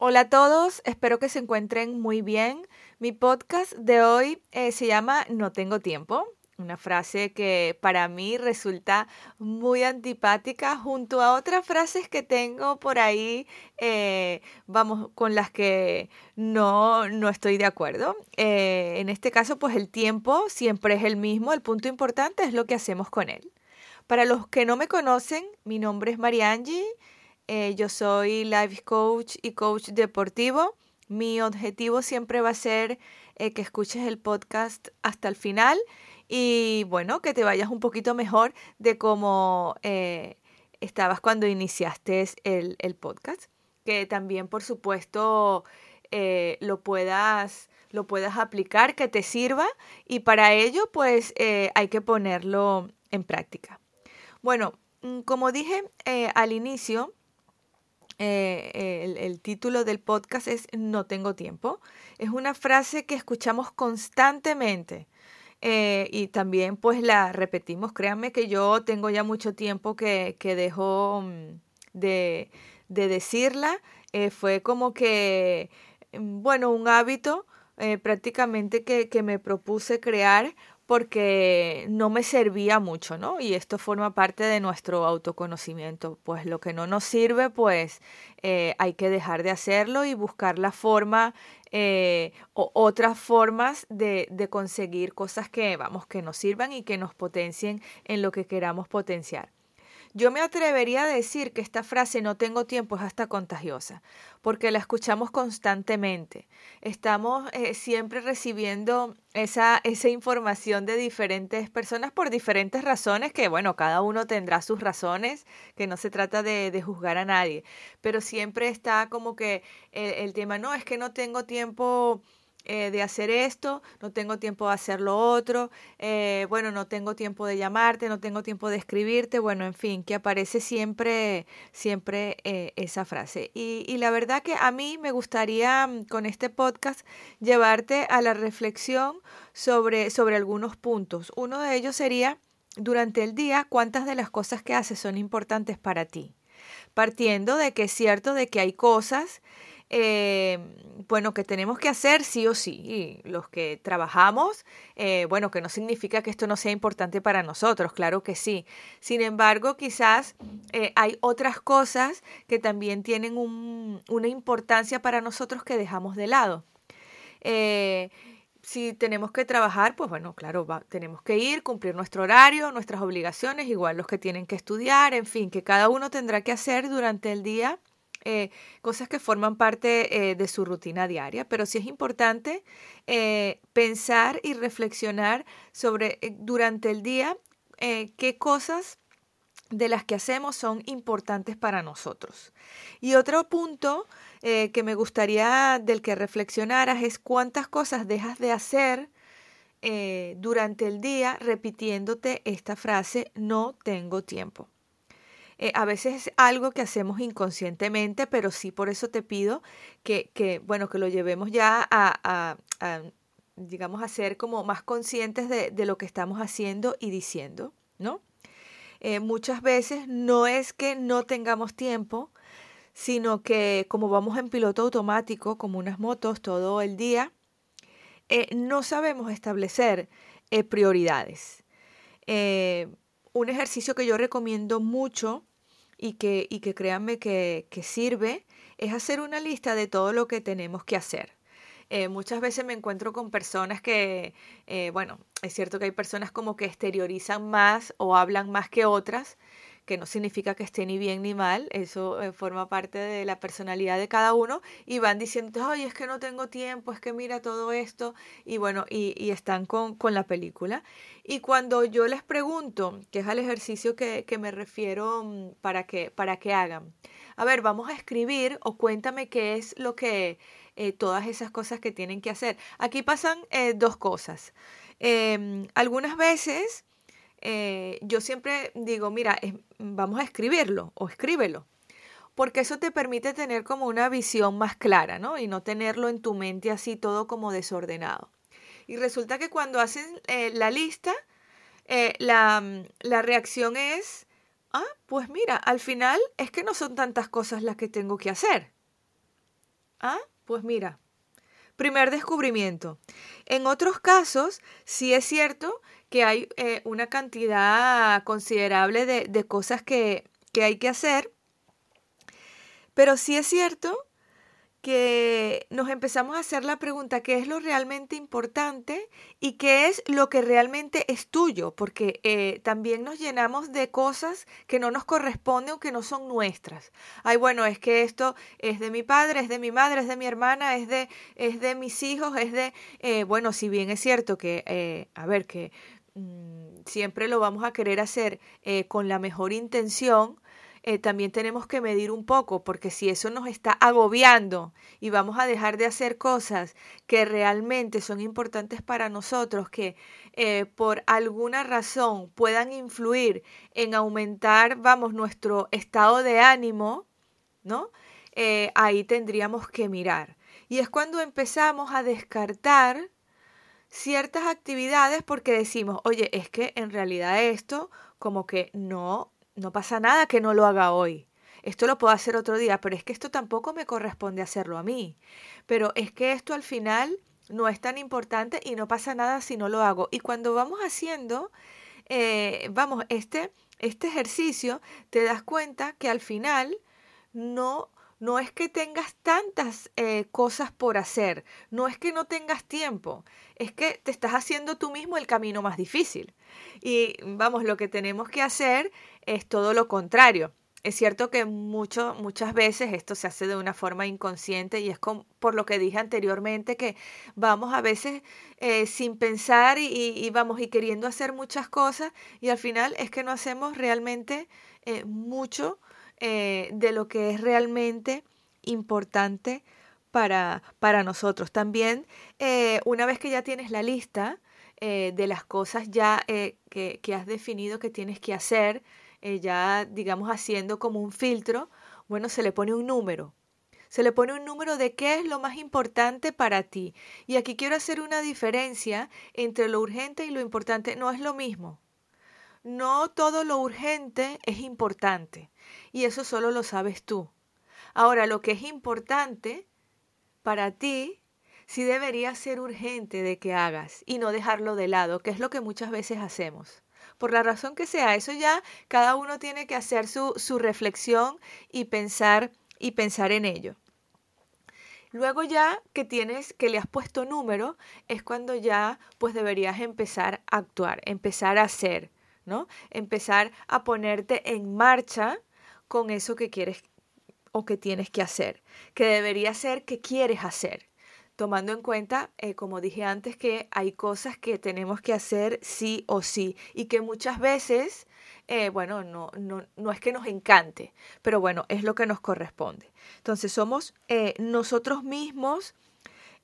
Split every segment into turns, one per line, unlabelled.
Hola a todos, espero que se encuentren muy bien. Mi podcast de hoy eh, se llama No tengo tiempo, una frase que para mí resulta muy antipática junto a otras frases que tengo por ahí, eh, vamos, con las que no, no estoy de acuerdo. Eh, en este caso, pues el tiempo siempre es el mismo, el punto importante es lo que hacemos con él. Para los que no me conocen, mi nombre es Mariangi, eh, yo soy life coach y coach deportivo. Mi objetivo siempre va a ser que escuches el podcast hasta el final y bueno, que te vayas un poquito mejor de cómo eh, estabas cuando iniciaste el, el, podcast. Que también, por supuesto, eh, lo, puedas, lo puedas aplicar, que te sirva y para ello pues eh, hay que ponerlo en práctica. Bueno, mm, como dije al inicio, el, el, título del podcast es No tengo tiempo. Es una frase que escuchamos constantemente eh, y también pues la repetimos. Créanme que yo tengo ya mucho tiempo que, que dejo mm, de, de decirla. Eh, fue como que, mm, bueno, un hábito eh, prácticamente que, que me propuse crear porque no me servía mucho, ¿no? Y esto forma parte de nuestro autoconocimiento. Pues lo que no nos sirve, pues hay que dejar de hacerlo y buscar la forma eh, o otras formas de, de conseguir cosas que, vamos, que nos sirvan y que nos potencien en lo que queramos potenciar. Yo me atrevería a decir que esta frase no tengo tiempo es hasta contagiosa, porque la escuchamos constantemente. Estamos eh, siempre recibiendo esa, esa información de diferentes personas por diferentes razones, que bueno, cada uno tendrá sus razones, que no se trata de, juzgar a nadie, pero siempre está como que el tema, no, es que no tengo tiempo eh, de hacer esto, no tengo tiempo de hacer lo otro, eh, bueno, no tengo tiempo de llamarte, no tengo tiempo de escribirte, bueno, en fin, que aparece siempre, siempre eh, esa frase. Y, y la verdad que a mí me gustaría mm, con este podcast llevarte a la reflexión sobre, sobre algunos puntos. Uno de ellos sería, durante el día, cuántas de las cosas que haces son importantes para ti. Partiendo de que es cierto de que hay cosas eh, bueno, que tenemos que hacer sí o sí. Y los que trabajamos, eh, bueno, que no significa que esto no sea importante para nosotros, claro que sí. Sin embargo, quizás eh, hay otras cosas que también tienen un, una importancia para nosotros que dejamos de lado. Eh, si tenemos que trabajar, pues bueno, claro, tenemos que ir, cumplir nuestro horario, nuestras obligaciones, igual los que tienen que estudiar, en fin, que cada uno tendrá que hacer durante el día eh, cosas que forman parte eh, de su rutina diaria, pero sí es importante eh, pensar y reflexionar sobre durante el día qué cosas de las que hacemos son importantes para nosotros. Y otro punto que me gustaría del que reflexionaras es cuántas cosas dejas de hacer durante el día repitiéndote esta frase, no tengo tiempo. Eh, a veces es algo que hacemos inconscientemente, pero sí por eso te pido que, que bueno, que lo llevemos ya a, digamos, a ser como más conscientes de, de lo que estamos haciendo y diciendo, ¿no? Eh, muchas veces no es que no tengamos tiempo, sino que como vamos en piloto automático, como unas motos todo el día, eh, no sabemos establecer prioridades. Un ejercicio que yo recomiendo mucho y que, y que créanme que, que sirve es hacer una lista de todo lo que tenemos que hacer. Eh, muchas veces me encuentro con personas que, eh, bueno, es cierto que hay personas como que exteriorizan más o hablan más que otras, que no significa que esté ni bien ni mal, eso eh, forma parte de la personalidad de cada uno, y van diciendo, ay, es que no tengo tiempo, es que mira todo esto, y bueno, y, están con, con, la película. Y cuando yo les pregunto, que es al ejercicio que, que me refiero mm, para que, para que hagan, a ver, vamos a escribir o cuéntame qué es lo que, eh, todas esas cosas que tienen que hacer. Aquí pasan eh, dos cosas. Eh, algunas veces eh, yo siempre digo, mira, vamos a escribirlo o escríbelo, porque eso te permite tener como una visión más clara, ¿no? Y no tenerlo en tu mente así todo como desordenado. Y resulta que cuando hacen eh, la lista, eh, la, la reacción es, ah, pues mira, al final es que no son tantas cosas las que tengo que hacer. Ah, pues mira, primer descubrimiento. En otros casos, sí es cierto que hay eh, una cantidad considerable de, de cosas que, que hay que hacer, pero sí es cierto que nos empezamos a hacer la pregunta, ¿qué es lo realmente importante y qué es lo que realmente es tuyo? Porque eh, también nos llenamos de cosas que no nos corresponden o que no son nuestras. Ay, bueno, es que esto es de mi padre, es de mi madre, es de mi hermana, es de, es de mis hijos, es de, eh, bueno, si bien es cierto que, eh, a ver, que mm, siempre lo vamos a querer hacer con la mejor intención, eh, también tenemos que medir un poco, porque si eso nos está agobiando y vamos a dejar de hacer cosas que realmente son importantes para nosotros, que eh, por alguna razón puedan influir en aumentar, vamos, nuestro estado de ánimo, ¿no? Eh, ahí tendríamos que mirar. Y es cuando empezamos a descartar ciertas actividades porque decimos, oye, es que en realidad esto como que no no pasa nada que no lo haga hoy. Esto lo puedo hacer otro día, pero es que esto tampoco me corresponde hacerlo a mí. Pero es que esto al final no es tan importante y no pasa nada si no lo hago. Y cuando vamos haciendo, eh, vamos, este, este ejercicio, te das cuenta que al final no no es que tengas tantas eh, cosas por hacer, no es que no tengas tiempo, es que te estás haciendo tú mismo el camino más difícil. Y vamos, lo que tenemos que hacer es todo lo contrario. Es cierto que mucho, muchas veces esto se hace de una forma inconsciente y es por lo que dije anteriormente que vamos a veces eh, sin pensar y, vamos y queriendo hacer muchas cosas y al final es que no hacemos realmente eh, mucho eh, de lo que es realmente importante para, para nosotros. También, eh, una vez que ya tienes la lista eh, de las cosas ya que, que, has definido que tienes que hacer, ya digamos haciendo como un filtro, bueno, se le pone un número. Se le pone un número de qué es lo más importante para ti. Y aquí quiero hacer una diferencia entre lo urgente y lo importante. No es lo mismo. No todo lo urgente es importante y eso solo lo sabes tú. Ahora, lo que es importante para ti sí debería ser urgente de que hagas y no dejarlo de lado, que es lo que muchas veces hacemos. Por la razón que sea, eso ya cada uno tiene que hacer su, su reflexión y pensar y pensar en ello. Luego ya que tienes, que le has puesto número, es cuando ya pues deberías empezar a actuar, empezar a hacer. Empezar a ponerte en marcha con eso que quieres o que tienes que hacer, que debería ser que quieres hacer, tomando en cuenta, eh, como dije antes, que hay cosas que tenemos que hacer sí o sí y que muchas veces, eh, bueno, no, no, no, es que nos encante, pero bueno, es lo que nos corresponde. Entonces somos eh, nosotros mismos.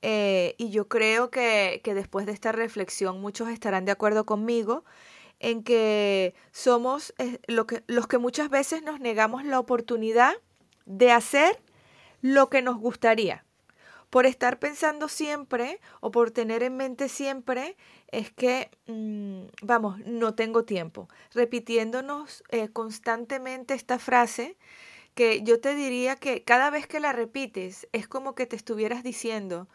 y yo creo que, que después de esta reflexión muchos estarán de acuerdo conmigo en que somos eh, lo que, los que muchas veces nos negamos la oportunidad de hacer lo que nos gustaría. Por estar pensando siempre o por tener en mente siempre es que, mm, vamos, no tengo tiempo. Repitiéndonos eh, constantemente esta frase que yo te diría que cada vez que la repites es como que te estuvieras diciendo,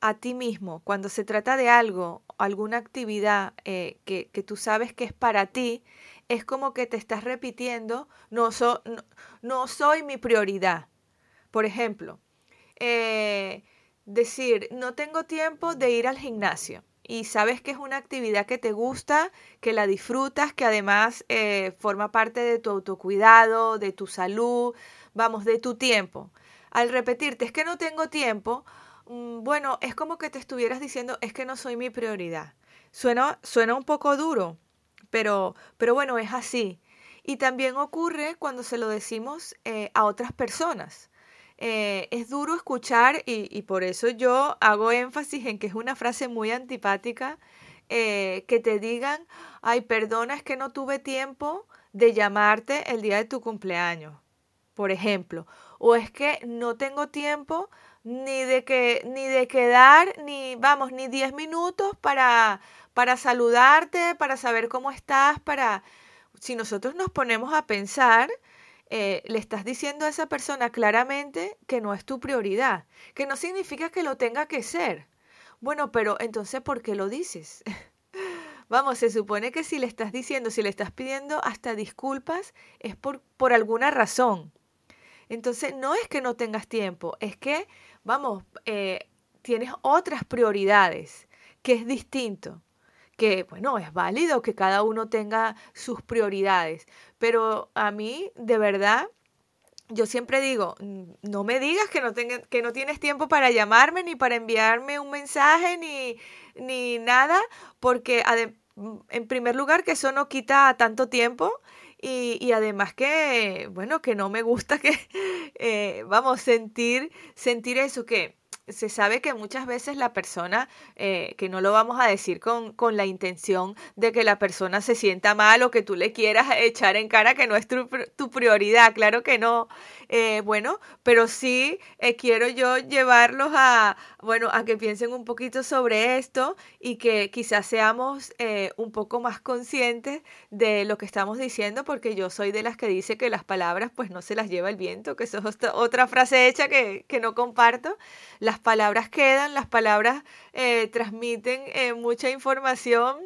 a ti mismo, cuando se trata de algo, alguna actividad eh, que, tú sabes que es para ti, es como que te estás repitiendo, no, no, soy mi prioridad. Por ejemplo, eh, decir, no tengo tiempo de ir al gimnasio y sabes que es una actividad que te gusta, que la disfrutas, que además eh, forma parte de tu autocuidado, de tu salud, vamos, de tu tiempo. Al repetirte, es que no tengo tiempo, bueno, es como que te estuvieras diciendo, es que no soy mi prioridad. Suena, suena un poco duro, pero, pero bueno, es así. Y también ocurre cuando se lo decimos eh, a otras personas. Eh, es duro escuchar y, y, por eso yo hago énfasis en que es una frase muy antipática, eh, que te digan, ay, perdona, es que no tuve tiempo de llamarte el día de tu cumpleaños, por ejemplo, o es que no tengo tiempo ni de que ni de quedar ni vamos ni 10 minutos para para saludarte para saber cómo estás para si nosotros nos ponemos a pensar eh, le estás diciendo a esa persona claramente que no es tu prioridad, que no significa que lo tenga que ser. Bueno, pero entonces, ¿por qué lo dices? Vamos, se supone que si le estás diciendo, si le estás pidiendo hasta disculpas, es por, por alguna razón. Entonces, no es que no tengas tiempo, es que, vamos, eh, tienes otras prioridades, que es distinto que, bueno, es válido que cada uno tenga sus prioridades, pero a mí, de verdad, yo siempre digo, no me digas que no, que no tienes tiempo para llamarme, ni para enviarme un mensaje, ni, ni nada, porque en primer lugar que eso no quita tanto tiempo y, y además que, bueno, que no me gusta que, eh, vamos, sentir, sentir eso, que se sabe que muchas veces la persona, eh, que no lo vamos a decir con, con, la intención de que la persona se sienta mal o que tú le quieras echar en cara que no es tu, tu prioridad, claro que no. Eh, bueno, pero sí eh, quiero yo llevarlos a, bueno, a que piensen un poquito sobre esto y que quizás seamos un poco más conscientes de lo que estamos diciendo, porque yo soy de las que dice que las palabras pues no se las lleva el viento, que eso es otra frase hecha que, que no comparto. Las las palabras quedan, las palabras eh, transmiten eh, mucha información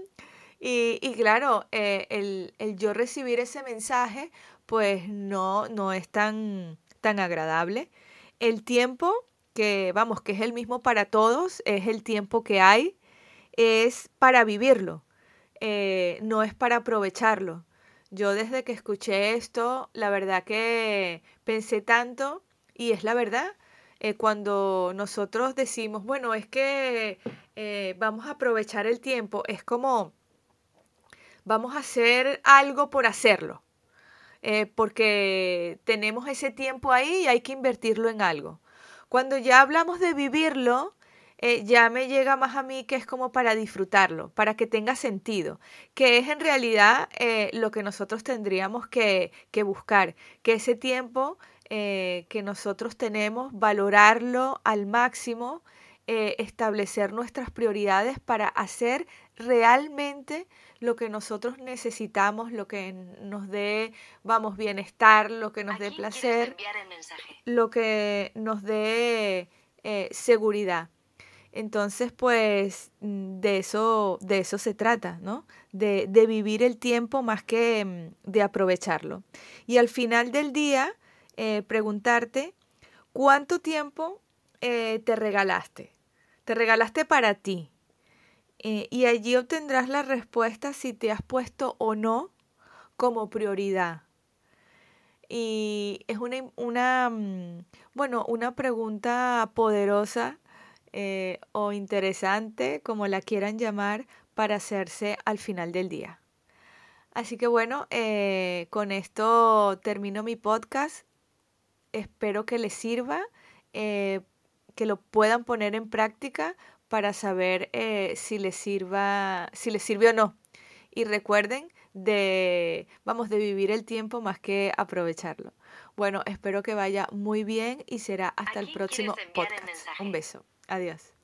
y, claro, eh, el, el, yo recibir ese mensaje pues no, no es tan, tan agradable. El tiempo, que vamos, que es el mismo para todos, es el tiempo que hay, es para vivirlo, no es para aprovecharlo. Yo desde que escuché esto, la verdad que pensé tanto, y es la verdad, eh, cuando nosotros decimos, bueno, es que eh, vamos a aprovechar el tiempo, es como vamos a hacer algo por hacerlo, eh, porque tenemos ese tiempo ahí y hay que invertirlo en algo. Cuando ya hablamos de vivirlo, ya me llega más a mí que es como para disfrutarlo, para que tenga sentido, que es en realidad lo que nosotros tendríamos que, que buscar, que ese tiempo eh, que nosotros tenemos, valorarlo al máximo, eh, establecer nuestras prioridades para hacer realmente lo que nosotros necesitamos, lo que nos dé, vamos, bienestar, lo que nos dé placer, lo que nos dé eh, seguridad. Entonces, pues mm, de eso, de eso se trata, ¿no? De, de vivir el tiempo más que mm, de aprovecharlo. Y al final del día, eh, preguntarte cuánto tiempo eh, te regalaste. Te regalaste para ti. Eh, y allí obtendrás la respuesta si te has puesto o no como prioridad. Y es una, una mm, bueno, una pregunta poderosa o interesante, como la quieran llamar, para hacerse al final del día. Así que bueno, con esto termino mi podcast espero que les sirva, eh, que lo puedan poner en práctica para saber eh, si les sirva, si les sirve o no. Y recuerden de, vamos, de vivir el tiempo más que aprovecharlo. Bueno, espero que vaya muy bien y será hasta el próximo podcast. Un beso. Adiós.